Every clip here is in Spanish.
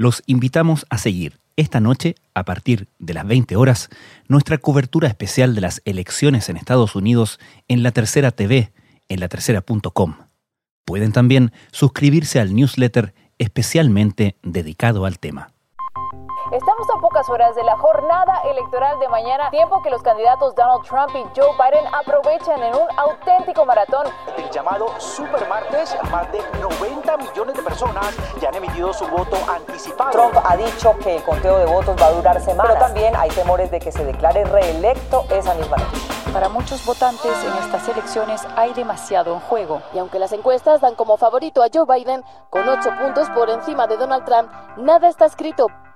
Los invitamos a seguir esta noche, a partir de las 20 horas, nuestra cobertura especial de las elecciones en Estados Unidos en la Tercera TV, en latercera.com. Pueden también suscribirse al newsletter especialmente dedicado al tema. Pocas horas de la jornada electoral de mañana, tiempo que los candidatos Donald Trump y Joe Biden aprovechan en un auténtico maratón. El llamado Super Martes, más de 90 millones de personas ya han emitido su voto anticipado. Trump ha dicho que el conteo de votos va a durar semanas, pero también hay temores de que se declare reelecto esa misma noche. Para muchos votantes en estas elecciones hay demasiado en juego. Y aunque las encuestas dan como favorito a Joe Biden, con 8 puntos por encima de Donald Trump, nada está escrito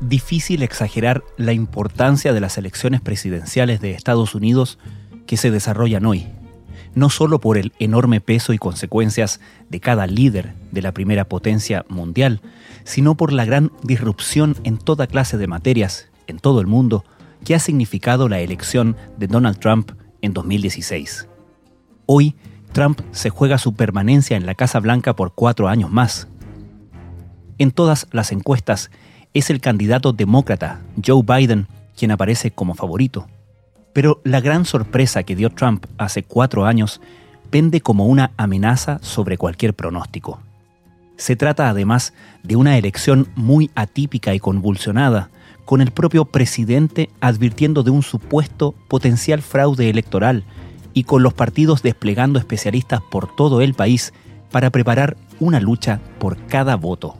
difícil exagerar la importancia de las elecciones presidenciales de Estados Unidos que se desarrollan hoy, no solo por el enorme peso y consecuencias de cada líder de la primera potencia mundial, sino por la gran disrupción en toda clase de materias en todo el mundo que ha significado la elección de Donald Trump en 2016. Hoy, Trump se juega su permanencia en la Casa Blanca por cuatro años más. En todas las encuestas, es el candidato demócrata, Joe Biden, quien aparece como favorito. Pero la gran sorpresa que dio Trump hace cuatro años pende como una amenaza sobre cualquier pronóstico. Se trata además de una elección muy atípica y convulsionada, con el propio presidente advirtiendo de un supuesto potencial fraude electoral y con los partidos desplegando especialistas por todo el país para preparar una lucha por cada voto.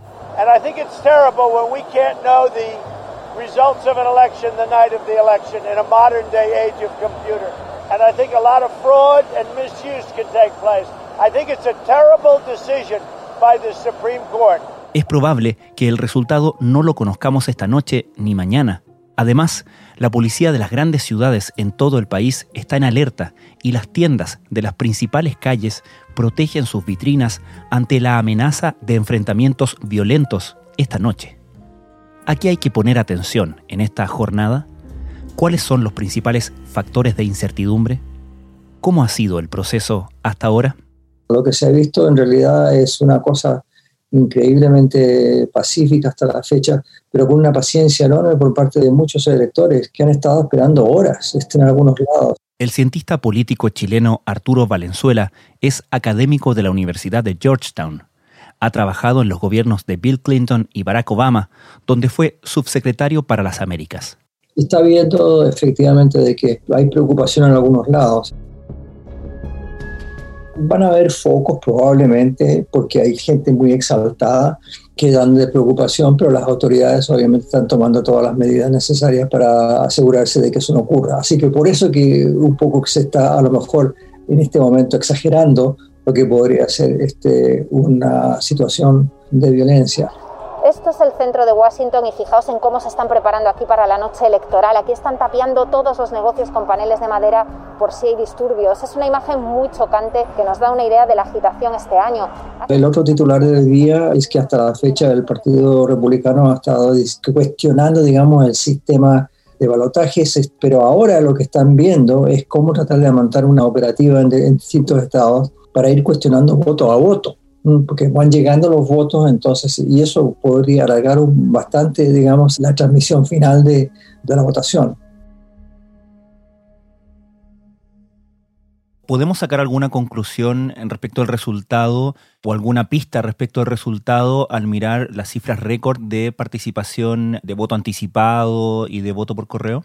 Results of an election the night of the election in a modern day age of computer. And I think a lot of fraud and misuse can take place. I think it's a terrible decision by the Supreme Court. Es probable que el resultado no lo conozcamos esta noche ni mañana. Además, la policía de las grandes ciudades en todo el país está en alerta y las tiendas de las principales calles protegen sus vitrinas ante la amenaza de enfrentamientos violentos esta noche. Aquí hay que poner atención en esta jornada. ¿Cuáles son los principales factores de incertidumbre? ¿Cómo ha sido el proceso hasta ahora? Lo que se ha visto en realidad es una cosa increíblemente pacífica hasta la fecha, pero con una paciencia enorme por parte de muchos electores que han estado esperando horas en algunos lados. El cientista político chileno Arturo Valenzuela es académico de la Universidad de Georgetown ha trabajado en los gobiernos de Bill Clinton y Barack Obama, donde fue subsecretario para las Américas. Está viendo efectivamente de que hay preocupación en algunos lados. Van a haber focos probablemente porque hay gente muy exaltada que dan de preocupación, pero las autoridades obviamente están tomando todas las medidas necesarias para asegurarse de que eso no ocurra. Así que por eso que un poco se está a lo mejor en este momento exagerando lo que podría ser este, una situación de violencia. Esto es el centro de Washington y fijaos en cómo se están preparando aquí para la noche electoral. Aquí están tapiando todos los negocios con paneles de madera por si hay disturbios. Es una imagen muy chocante que nos da una idea de la agitación este año. El otro titular del día es que hasta la fecha el Partido Republicano ha estado cuestionando, digamos, el sistema de balotajes, pero ahora lo que están viendo es cómo tratar de montar una operativa en distintos estados para ir cuestionando voto a voto, porque van llegando los votos, entonces, y eso podría alargar bastante, digamos, la transmisión final de, de la votación. ¿Podemos sacar alguna conclusión respecto al resultado o alguna pista respecto al resultado al mirar las cifras récord de participación de voto anticipado y de voto por correo?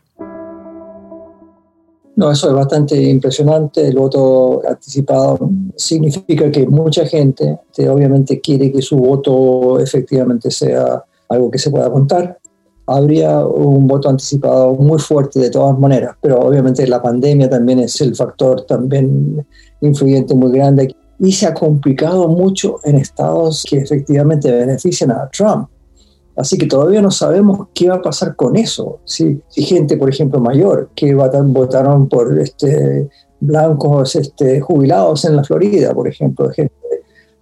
No, eso es bastante impresionante. El voto anticipado significa que mucha gente obviamente quiere que su voto efectivamente sea algo que se pueda contar. Habría un voto anticipado muy fuerte de todas maneras, pero obviamente la pandemia también es el factor también influyente muy grande y se ha complicado mucho en estados que efectivamente benefician a Trump. Así que todavía no sabemos qué va a pasar con eso. Si, si gente, por ejemplo, mayor, que votaron por este, blancos este, jubilados en la Florida, por ejemplo, gente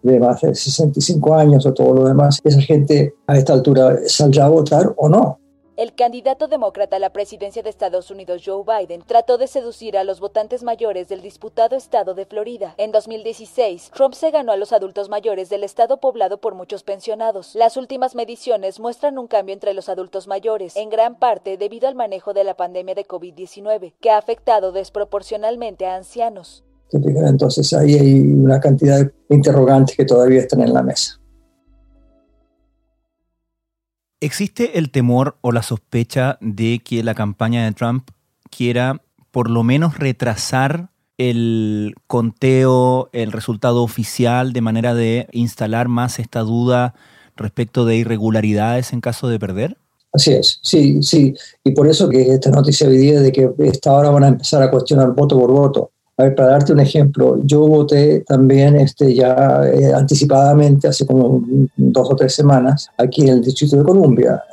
de más de 65 años o todo lo demás, esa gente a esta altura saldrá a votar o no. El candidato demócrata a la presidencia de Estados Unidos, Joe Biden, trató de seducir a los votantes mayores del disputado estado de Florida. En 2016, Trump se ganó a los adultos mayores del estado poblado por muchos pensionados. Las últimas mediciones muestran un cambio entre los adultos mayores, en gran parte debido al manejo de la pandemia de COVID-19, que ha afectado desproporcionalmente a ancianos. Entonces ahí hay una cantidad de interrogantes que todavía están en la mesa. ¿Existe el temor o la sospecha de que la campaña de Trump quiera por lo menos retrasar el conteo, el resultado oficial, de manera de instalar más esta duda respecto de irregularidades en caso de perder? Así es, sí, sí. Y por eso que esta noticia hoy día de que esta hora van a empezar a cuestionar voto por voto. A ver, para darte un ejemplo, yo voté también este, ya eh, anticipadamente, hace como dos o tres semanas, aquí en el Distrito de Columbia.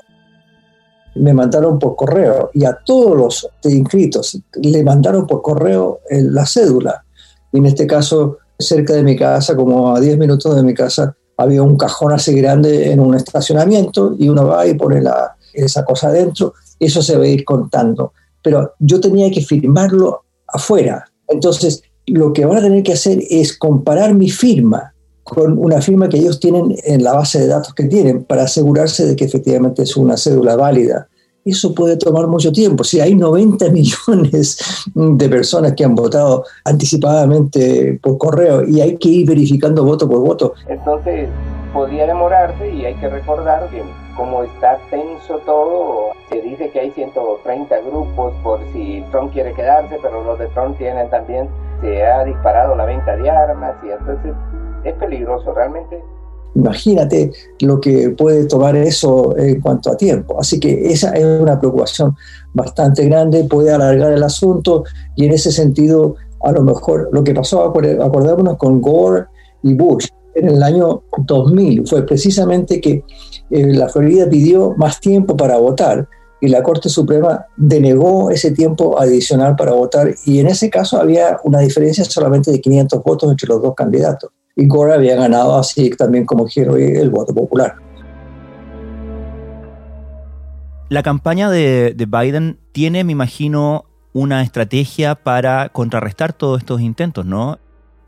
Me mandaron por correo y a todos los inscritos le mandaron por correo eh, la cédula. Y en este caso, cerca de mi casa, como a 10 minutos de mi casa, había un cajón así grande en un estacionamiento y uno va y pone la, esa cosa adentro, eso se va a ir contando. Pero yo tenía que firmarlo afuera, entonces, lo que van a tener que hacer es comparar mi firma con una firma que ellos tienen en la base de datos que tienen para asegurarse de que efectivamente es una cédula válida. Eso puede tomar mucho tiempo. Si hay 90 millones de personas que han votado anticipadamente por correo y hay que ir verificando voto por voto. Entonces, podría demorarse y hay que recordar que como está tenso todo, se dice que hay 130 grupos por si Trump quiere quedarse, pero los de Trump tienen también, se ha disparado la venta de armas y entonces es peligroso realmente. Imagínate lo que puede tomar eso en cuanto a tiempo. Así que esa es una preocupación bastante grande, puede alargar el asunto y en ese sentido, a lo mejor lo que pasó, acordémonos con Gore y Bush, en el año 2000 fue precisamente que eh, la Florida pidió más tiempo para votar y la Corte Suprema denegó ese tiempo adicional para votar y en ese caso había una diferencia solamente de 500 votos entre los dos candidatos. Y Gore había ganado así también como quiero el voto popular. La campaña de, de Biden tiene, me imagino, una estrategia para contrarrestar todos estos intentos, ¿no?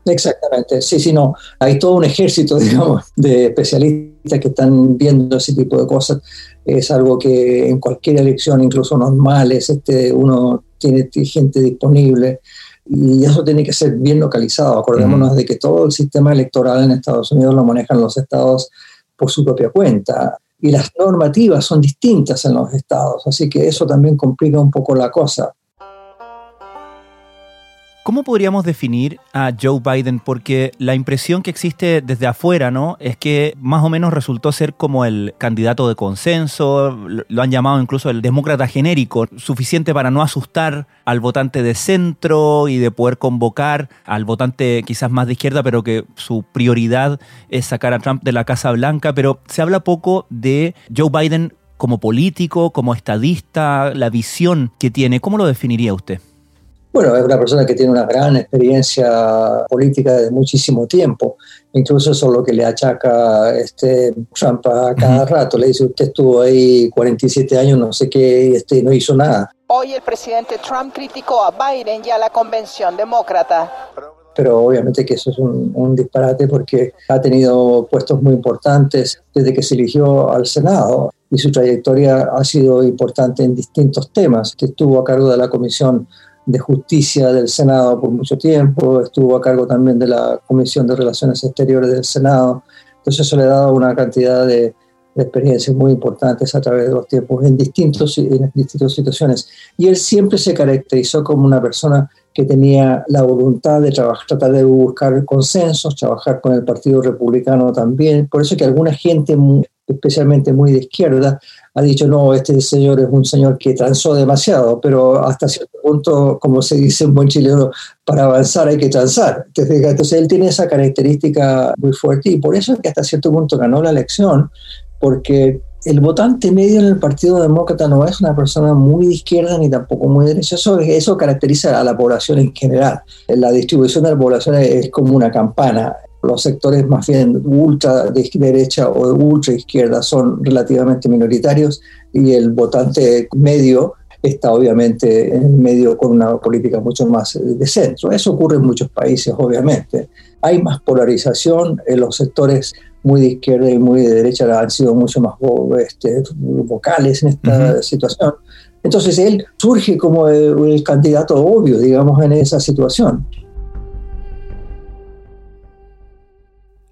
Exactamente, sí, sí, no. Hay todo un ejército, digamos, de especialistas que están viendo ese tipo de cosas. Es algo que en cualquier elección, incluso normal, este, uno tiene gente disponible y eso tiene que ser bien localizado. Acordémonos de que todo el sistema electoral en Estados Unidos lo manejan los estados por su propia cuenta y las normativas son distintas en los estados, así que eso también complica un poco la cosa. ¿Cómo podríamos definir a Joe Biden? Porque la impresión que existe desde afuera, ¿no? Es que más o menos resultó ser como el candidato de consenso, lo han llamado incluso el demócrata genérico, suficiente para no asustar al votante de centro y de poder convocar al votante quizás más de izquierda, pero que su prioridad es sacar a Trump de la Casa Blanca. Pero se habla poco de Joe Biden como político, como estadista, la visión que tiene. ¿Cómo lo definiría usted? Bueno, es una persona que tiene una gran experiencia política de muchísimo tiempo. Incluso eso es lo que le achaca este Trump a cada rato. Le dice, usted estuvo ahí 47 años, no sé qué, y este, no hizo nada. Hoy el presidente Trump criticó a Biden y a la convención demócrata. Pero obviamente que eso es un, un disparate porque ha tenido puestos muy importantes desde que se eligió al Senado y su trayectoria ha sido importante en distintos temas. Estuvo a cargo de la Comisión de Justicia del Senado por mucho tiempo, estuvo a cargo también de la Comisión de Relaciones Exteriores del Senado, entonces eso le ha dado una cantidad de, experiencias muy importantes a través de los tiempos en, distintos, en distintas situaciones. Y él siempre se caracterizó como una persona que tenía la voluntad de trabajar, tratar de buscar consensos, trabajar con el Partido Republicano también. Por eso que alguna gente, especialmente muy de izquierda, ha dicho, no, este señor es un señor que transó demasiado, pero hasta cierto punto, como se dice en buen chileno, para avanzar hay que transar. Entonces él tiene esa característica muy fuerte y por eso es que hasta cierto punto ganó la elección, porque el votante medio en el Partido Demócrata no es una persona muy de izquierda ni tampoco muy derecha. Eso, eso caracteriza a la población en general. La distribución de la población es como una campana. Los sectores más bien ultra de derecha o de ultra izquierda son relativamente minoritarios y el votante medio está obviamente en medio con una política mucho más de centro. Eso ocurre en muchos países, obviamente. Hay más polarización en los sectores muy de izquierda y muy de derecha han sido mucho más este, vocales en esta situación. Entonces él surge como el, candidato obvio, digamos, en esa situación.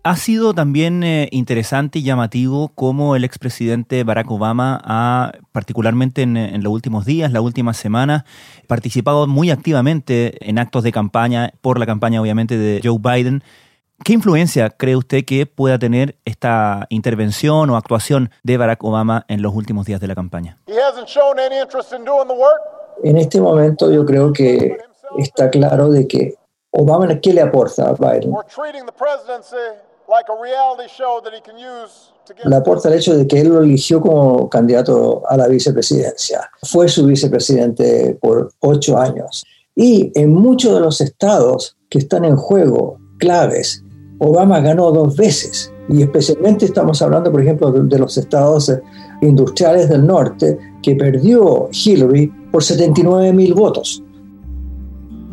Ha sido también eh, interesante y llamativo cómo el expresidente Barack Obama ha, particularmente en, en, los últimos días, la última semana, participado muy activamente en actos de campaña, por la campaña obviamente de Joe Biden, ¿Qué influencia cree usted que pueda tener esta intervención o actuación de Barack Obama en los últimos días de la campaña? En este momento yo creo que está claro de que Obama, ¿qué le aporta a Biden? Le aporta el hecho de que él lo eligió como candidato a la vicepresidencia. Fue su vicepresidente por ocho años. Y en muchos de los estados que están en juego, claves, Obama ganó dos veces, y especialmente estamos hablando, por ejemplo, de, los estados industriales del norte, que perdió Hillary por 79 mil votos.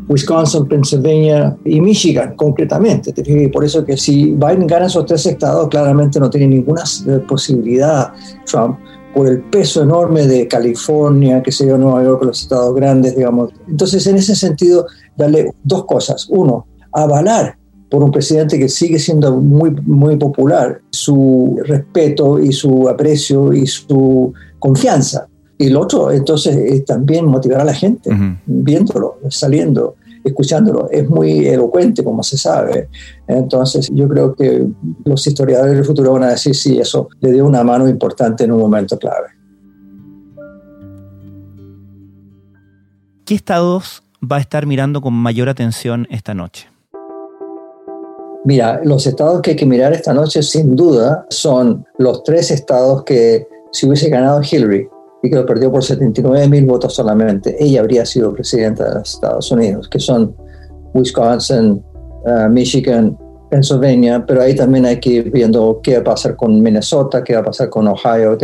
Wisconsin, Pennsylvania y Michigan, concretamente. Por eso que si Biden gana esos tres estados, claramente no tiene ninguna posibilidad Trump por el peso enorme de California, que se yo, Nueva York, los estados grandes, digamos. Entonces, en ese sentido, darle dos cosas. Uno, avalar por un presidente que sigue siendo muy, muy popular, su respeto y su aprecio y su confianza. Y el otro, entonces, es también motivar a la gente, viéndolo, saliendo, escuchándolo. Es muy elocuente, como se sabe. Entonces, yo creo que los historiadores del futuro van a decir si eso le dio una mano importante en un momento clave. ¿Qué estados va a estar mirando con mayor atención esta noche? Mira, los estados que hay que mirar esta noche sin duda son los tres estados que si hubiese ganado Hillary y que lo perdió por 79 mil votos solamente, ella habría sido presidenta de los Estados Unidos, que son Wisconsin, uh, Michigan Pennsylvania, pero ahí también hay que ir viendo qué va a pasar con Minnesota, qué va a pasar con Ohio,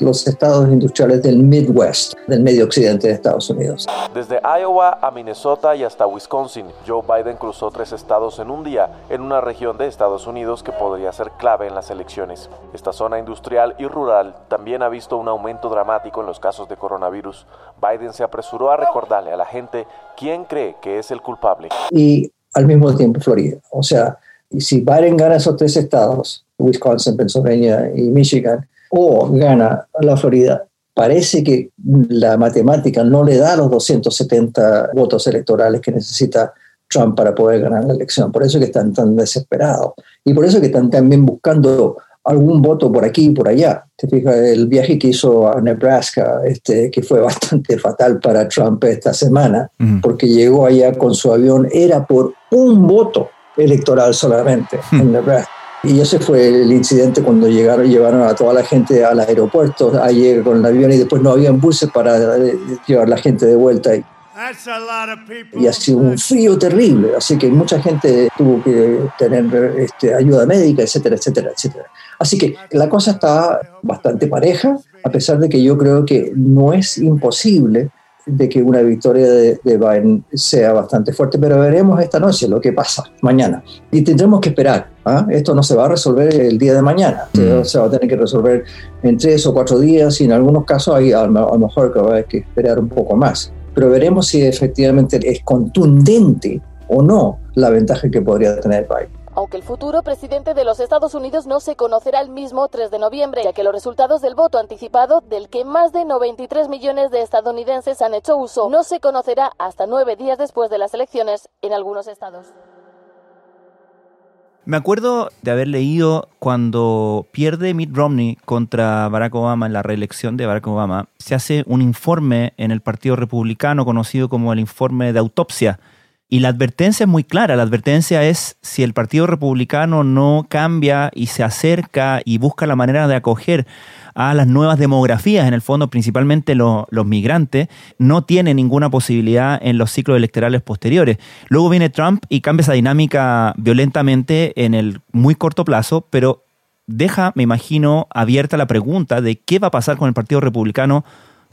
los estados industriales del Midwest, del medio occidente de Estados Unidos. Desde Iowa a Minnesota y hasta Wisconsin, Joe Biden cruzó tres estados en un día en una región de Estados Unidos que podría ser clave en las elecciones. Esta zona industrial y rural también ha visto un aumento dramático en los casos de coronavirus. Biden se apresuró a recordarle a la gente quién cree que es el culpable. Y al mismo tiempo Florida. O sea, y si Biden gana esos tres estados, Wisconsin, Pennsylvania y Michigan, o gana la Florida, parece que la matemática no le da los 270 votos electorales que necesita Trump para poder ganar la elección. Por eso que están tan desesperados. Y por eso que están también buscando algún voto por aquí y por allá. Te fijas, el viaje que hizo a Nebraska, este, que fue bastante fatal para Trump esta semana, porque llegó allá con su avión, era por un voto electoral solamente hmm. en Nebraska. Y ese fue el incidente cuando llegaron, llevaron a toda la gente al aeropuerto, ayer con el avión y después no habían buses para eh, llevar la gente de vuelta. Y, y ha sido un frío terrible, así que mucha gente tuvo que tener este, ayuda médica, etcétera, etcétera, etcétera. Así que la cosa está bastante pareja, a pesar de que yo creo que no es imposible de que una victoria de, Biden sea bastante fuerte, pero veremos esta noche lo que pasa mañana. Y tendremos que esperar. ¿ah? Esto no se va a resolver el día de mañana, mm. se va a tener que resolver en tres o cuatro días y en algunos casos hay, a, lo mejor que va a haber que esperar un poco más. Pero veremos si efectivamente es contundente o no la ventaja que podría tener Biden aunque el futuro presidente de los Estados Unidos no se conocerá el mismo 3 de noviembre, ya que los resultados del voto anticipado, del que más de 93 millones de estadounidenses han hecho uso, no se conocerá hasta nueve días después de las elecciones en algunos estados. Me acuerdo de haber leído cuando pierde Mitt Romney contra Barack Obama en la reelección de Barack Obama, se hace un informe en el Partido Republicano conocido como el informe de autopsia Y la advertencia es muy clara. La advertencia es si el Partido Republicano no cambia y se acerca y busca la manera de acoger a las nuevas demografías, en el fondo principalmente los migrantes, no tiene ninguna posibilidad en los ciclos electorales posteriores. Luego viene Trump y cambia esa dinámica violentamente en el muy corto plazo, pero deja, me imagino, abierta la pregunta de qué va a pasar con el Partido Republicano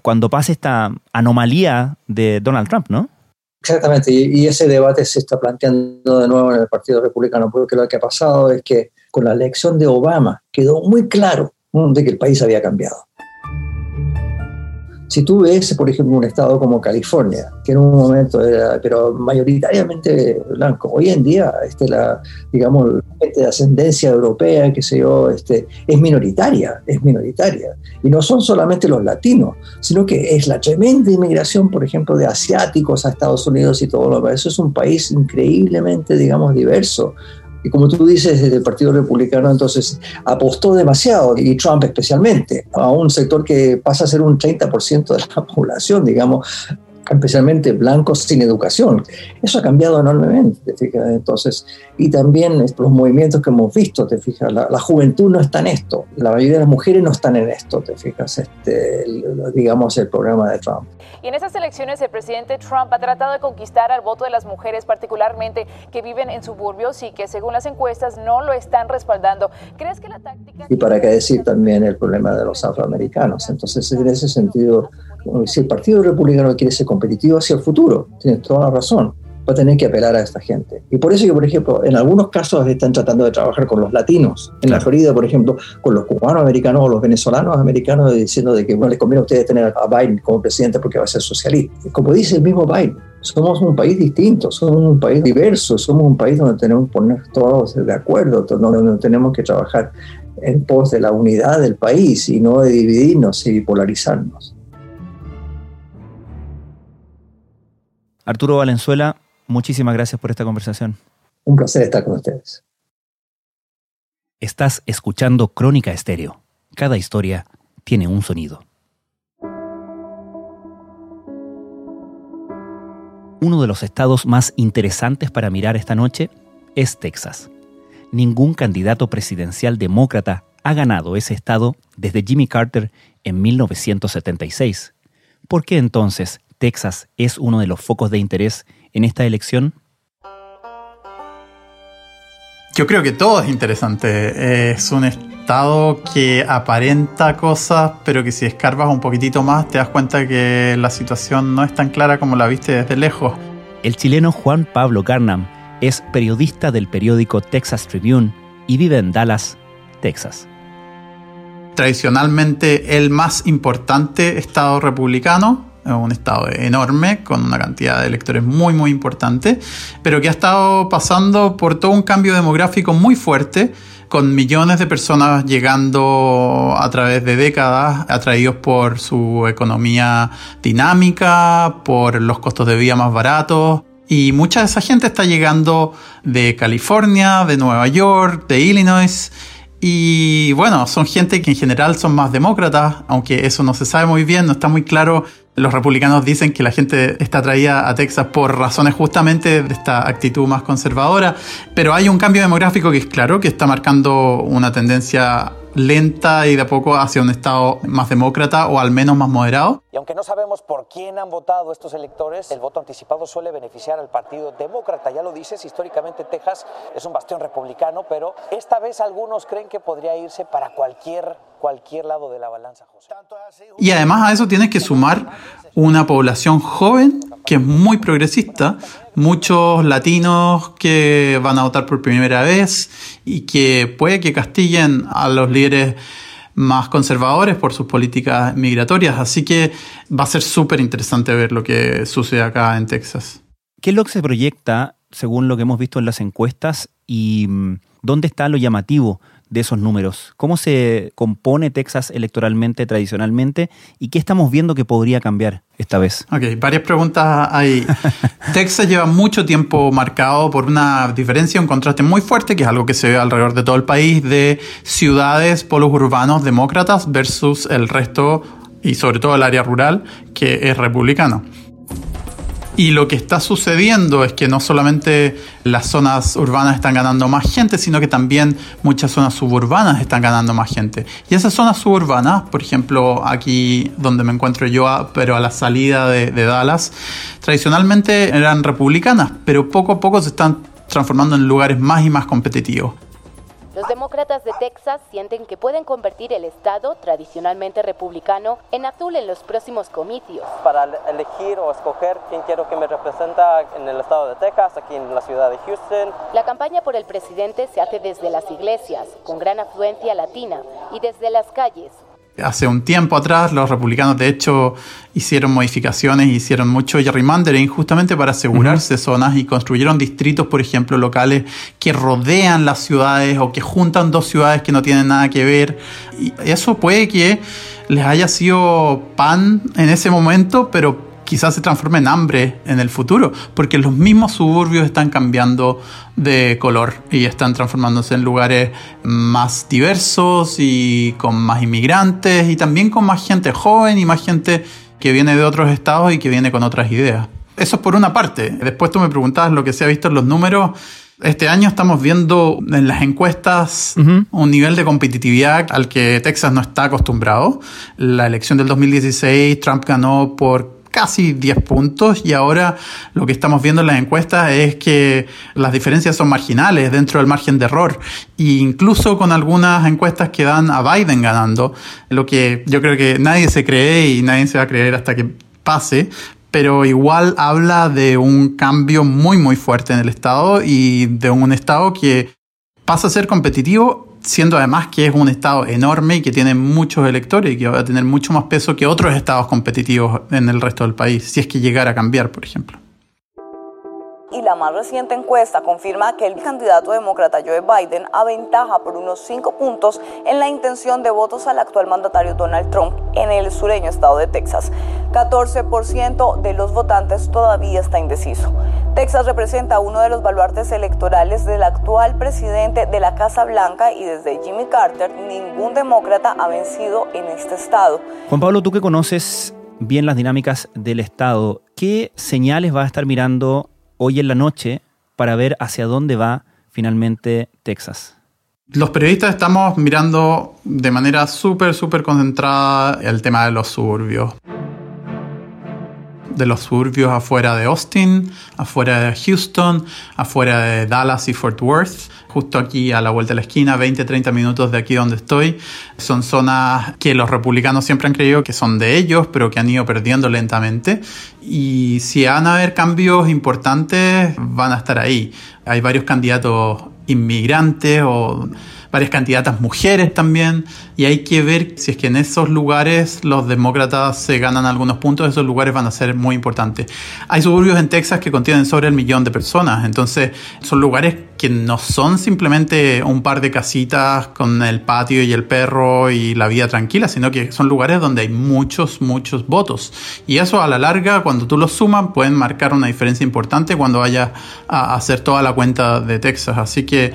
cuando pase esta anomalía de Donald Trump, ¿no? Exactamente, y, ese debate se está planteando de nuevo en el Partido Republicano, porque lo que ha pasado es que con la elección de Obama quedó muy claro de que el país había cambiado. Si tú ves, por ejemplo, un estado como California, que en un momento era, pero mayoritariamente blanco, hoy en día, este, la, digamos, gente de ascendencia europea, que sé yo, este, es minoritaria, es minoritaria. Y no son solamente los latinos, sino que es la tremenda inmigración, por ejemplo, de asiáticos a Estados Unidos y todo lo demás. Eso es un país increíblemente, digamos, diverso. Y como tú dices, desde el Partido Republicano entonces apostó demasiado, y Trump especialmente, a un sector que pasa a ser un 30% de la población, digamos, especialmente blancos sin educación. Eso ha cambiado enormemente, ¿te fijas? Entonces, y también los movimientos que hemos visto, ¿te fijas? La, juventud no está en esto, la mayoría de las mujeres no están en esto, ¿te fijas? Este, digamos, el programa de Trump. Y en esas elecciones el presidente Trump ha tratado de conquistar al voto de las mujeres, particularmente que viven en suburbios y que según las encuestas no lo están respaldando. ¿Crees que la táctica... Y para qué decir también el problema de los afroamericanos. Entonces, en ese sentido, si el Partido Republicano quiere ser competitivo hacia el futuro, tienes toda la razón, va a tener que apelar a esta gente. Y por eso que, por ejemplo, en algunos casos están tratando de trabajar con los latinos. En la Florida, por ejemplo, con los cubanos americanos o los venezolanos americanos, diciendo de que no les conviene a ustedes tener a Biden como presidente porque va a ser socialista. Como dice el mismo Biden, somos un país distinto, somos un país diverso, somos un país donde tenemos que poner todos de acuerdo, donde tenemos que trabajar en pos de la unidad del país y no de dividirnos y polarizarnos. Arturo Valenzuela, muchísimas gracias por esta conversación. Un placer estar con ustedes. Estás escuchando Crónica Estéreo. Cada historia tiene un sonido. Uno de los estados más interesantes para mirar esta noche es Texas. Ningún candidato presidencial demócrata ha ganado ese estado desde Jimmy Carter en 1976. ¿Por qué entonces Texas es uno de los focos de interés en esta elección? Yo creo que todo es interesante. Es un estado que aparenta cosas, pero que si escarbas un poquitito más te das cuenta que la situación no es tan clara como la viste desde lejos. El chileno Juan Pablo Garnam es periodista del periódico Texas Tribune y vive en Dallas, Texas. Tradicionalmente el más importante estado republicano, un estado enorme, con una cantidad de electores muy, muy importante, pero que ha estado pasando por todo un cambio demográfico muy fuerte, con millones de personas llegando a través de décadas, atraídos por su economía dinámica, por los costos de vida más baratos. Y mucha de esa gente está llegando de California, de Nueva York, de Illinois. Y bueno, son gente que en general son más demócratas, aunque eso no se sabe muy bien, no está muy claro. Los republicanos dicen que la gente está atraída a Texas por razones justamente de esta actitud más conservadora, pero hay un cambio demográfico que es claro, que está marcando una tendencia lenta y de a poco hacia un Estado más demócrata o al menos más moderado. Y aunque no sabemos por quién han votado estos electores, el voto anticipado suele beneficiar al Partido Demócrata. Ya lo dices, históricamente Texas es un bastión republicano, pero esta vez algunos creen que podría irse para cualquier, cualquier lado de la balanza, José. Y además a eso tienes que sumar una población joven que es muy progresista, muchos latinos que van a votar por primera vez y que puede que castillen a los líderes más conservadores por sus políticas migratorias. Así que va a ser súper interesante ver lo que sucede acá en Texas. ¿Qué es lo que se proyecta, según lo que hemos visto en las encuestas, y mm, dónde está lo llamativo de esos números? ¿Cómo se compone Texas electoralmente tradicionalmente y qué estamos viendo que podría cambiar esta vez? Ok, varias preguntas ahí. Texas lleva mucho tiempo marcado por una diferencia, un contraste muy fuerte, que es algo que se ve alrededor de todo el país, de ciudades, polos urbanos demócratas versus el resto y sobre todo el área rural, que es republicano. Y lo que está sucediendo es que no solamente las zonas urbanas están ganando más gente, sino que también muchas zonas suburbanas están ganando más gente. Y esas zonas suburbanas, por ejemplo, aquí donde me encuentro yo, pero a la salida de, de Dallas, tradicionalmente eran republicanas, pero poco a poco se están transformando en lugares más y más competitivos. Los demócratas de Texas sienten que pueden convertir el estado, tradicionalmente republicano, en azul en los próximos comicios. Para elegir o escoger quién quiero que me representa en el estado de Texas, aquí en la ciudad de Houston. La campaña por el presidente se hace desde las iglesias, con gran afluencia latina, y desde las calles, Hace un tiempo atrás los republicanos de hecho hicieron modificaciones, hicieron mucho gerrymandering justamente para asegurarse zonas y construyeron distritos, por ejemplo, locales que rodean las ciudades o que juntan dos ciudades que no tienen nada que ver. Y eso puede que les haya sido pan en ese momento, pero quizás se transforme en hambre en el futuro, porque los mismos suburbios están cambiando de color y están transformándose en lugares más diversos y con más inmigrantes y también con más gente joven y más gente que viene de otros estados y que viene con otras ideas. Eso es por una parte. Después tú me preguntabas lo que se ha visto en los números. Este año estamos viendo en las encuestas un nivel de competitividad al que Texas no está acostumbrado. La elección del 2016, Trump ganó por casi 10 puntos y ahora lo que estamos viendo en las encuestas es que las diferencias son marginales dentro del margen de error. E incluso con algunas encuestas que dan a Biden ganando, lo que yo creo que nadie se cree y nadie se va a creer hasta que pase, pero igual habla de un cambio muy muy fuerte en el estado y de un estado que pasa a ser competitivo siendo además que es un estado enorme y que tiene muchos electores y que va a tener mucho más peso que otros estados competitivos en el resto del país, si es que llegara a cambiar, por ejemplo. Y la más reciente encuesta confirma que el candidato demócrata Joe Biden aventaja por unos 5 puntos en la intención de votos al actual mandatario Donald Trump en el sureño estado de Texas. 14% de los votantes todavía está indeciso. Texas representa uno de los baluartes electorales del actual presidente de la Casa Blanca y desde Jimmy Carter ningún demócrata ha vencido en este estado. Juan Pablo, tú que conoces bien las dinámicas del estado, ¿qué señales va a estar mirando hoy en la noche para ver hacia dónde va finalmente Texas? Los periodistas estamos mirando de manera súper, súper concentrada el tema de los suburbios de los suburbios afuera de Austin, afuera de Houston, afuera de Dallas y Fort Worth, justo aquí a la vuelta de la esquina, 20, 30 minutos de aquí donde estoy. Son zonas que los republicanos siempre han creído que son de ellos, pero que han ido perdiendo lentamente. Y si van a haber cambios importantes, van a estar ahí. Hay varios candidatos inmigrantes o varias candidatas mujeres también, y hay que ver si es que en esos lugares los demócratas se ganan algunos puntos, esos lugares van a ser muy importantes. Hay suburbios en Texas que contienen sobre el millón de personas, entonces son lugares que no son simplemente un par de casitas con el patio y el perro y la vida tranquila, sino que son lugares donde hay muchos, muchos votos. Y eso a la larga, cuando tú los sumas, pueden marcar una diferencia importante cuando vaya a hacer toda la cuenta de Texas. Así que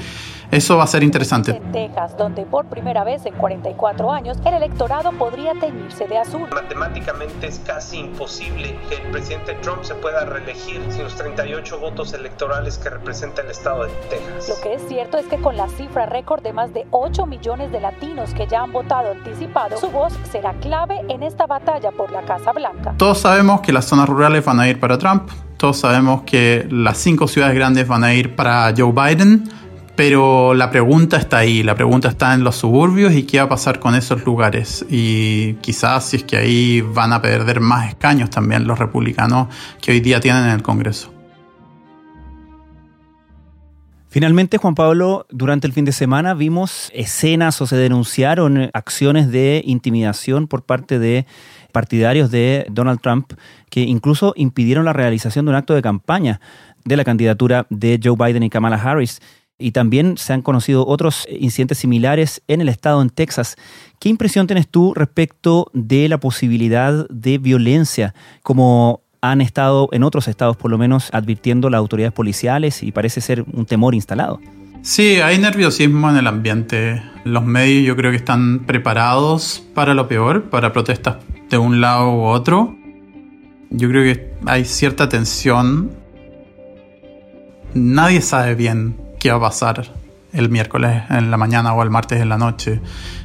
eso va a ser interesante. En Texas, donde por primera vez en 44 años el electorado podría teñirse de azul. Matemáticamente es casi imposible que el presidente Trump se pueda reelegir sin los 38 votos electorales que representa el estado de Texas. Lo que es cierto es que con la cifra récord de más de 8 millones de latinos que ya han votado anticipado, su voz será clave en esta batalla por la Casa Blanca. Todos sabemos que las zonas rurales van a ir para Trump, todos sabemos que las cinco ciudades grandes van a ir para Joe Biden pero la pregunta está ahí, la pregunta está en los suburbios y qué va a pasar con esos lugares. Y quizás si es que ahí van a perder más escaños también los republicanos que hoy día tienen en el Congreso. Finalmente, Juan Pablo, durante el fin de semana vimos escenas o se denunciaron acciones de intimidación por parte de partidarios de Donald Trump que incluso impidieron la realización de un acto de campaña de la candidatura de Joe Biden y Kamala Harris y también se han conocido otros incidentes similares en el estado en Texas. ¿Qué impresión tienes tú respecto de la posibilidad de violencia como han estado en otros estados por lo menos advirtiendo las autoridades policiales y parece ser un temor instalado? Sí, hay nerviosismo en el ambiente. Los medios yo creo que están preparados para lo peor, para protestas de un lado u otro yo creo que hay cierta tensión. Nadie sabe bien qué va a pasar el miércoles en la mañana o el martes en la noche.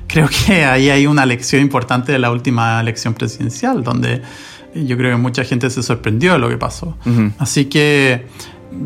Creo que ahí hay una lección importante de la última elección presidencial, donde yo creo que mucha gente se sorprendió de lo que pasó. Así que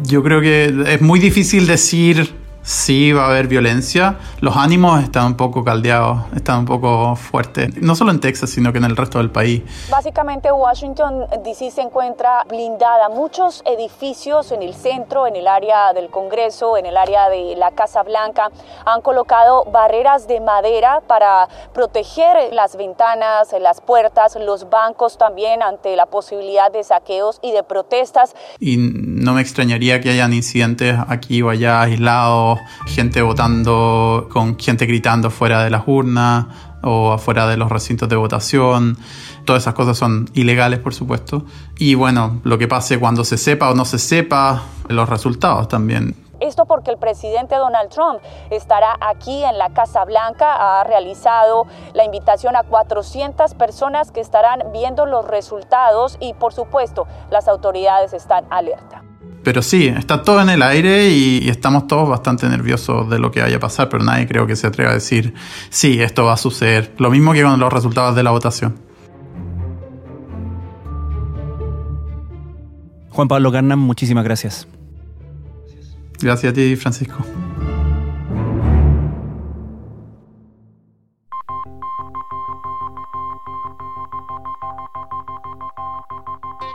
yo creo que es muy difícil decir sí va a haber violencia. Los ánimos están un poco caldeados, están un poco fuertes, no solo en Texas, sino que en el resto del país. Básicamente Washington DC se encuentra blindada. Muchos edificios en el centro, en el área del Congreso, en el área de la Casa Blanca, han colocado barreras de madera para proteger las ventanas, las puertas, los bancos también ante la posibilidad de saqueos y de protestas. Y no me extrañaría que hayan incidentes aquí o allá aislados gente votando con gente gritando fuera de las urnas o afuera de los recintos de votación. Todas esas cosas son ilegales, por supuesto. Y bueno, lo que pase cuando se sepa o no se sepa, los resultados también. Esto porque el presidente Donald Trump estará aquí en la Casa Blanca, ha realizado la invitación a 400 personas que estarán viendo los resultados y por supuesto las autoridades están alerta. Pero sí, está todo en el aire y, estamos todos bastante nerviosos de lo que vaya a pasar, pero nadie creo que se atreva a decir, sí, esto va a suceder. Lo mismo que con los resultados de la votación. Juan Pablo Garnam, muchísimas gracias. Gracias a ti, Francisco.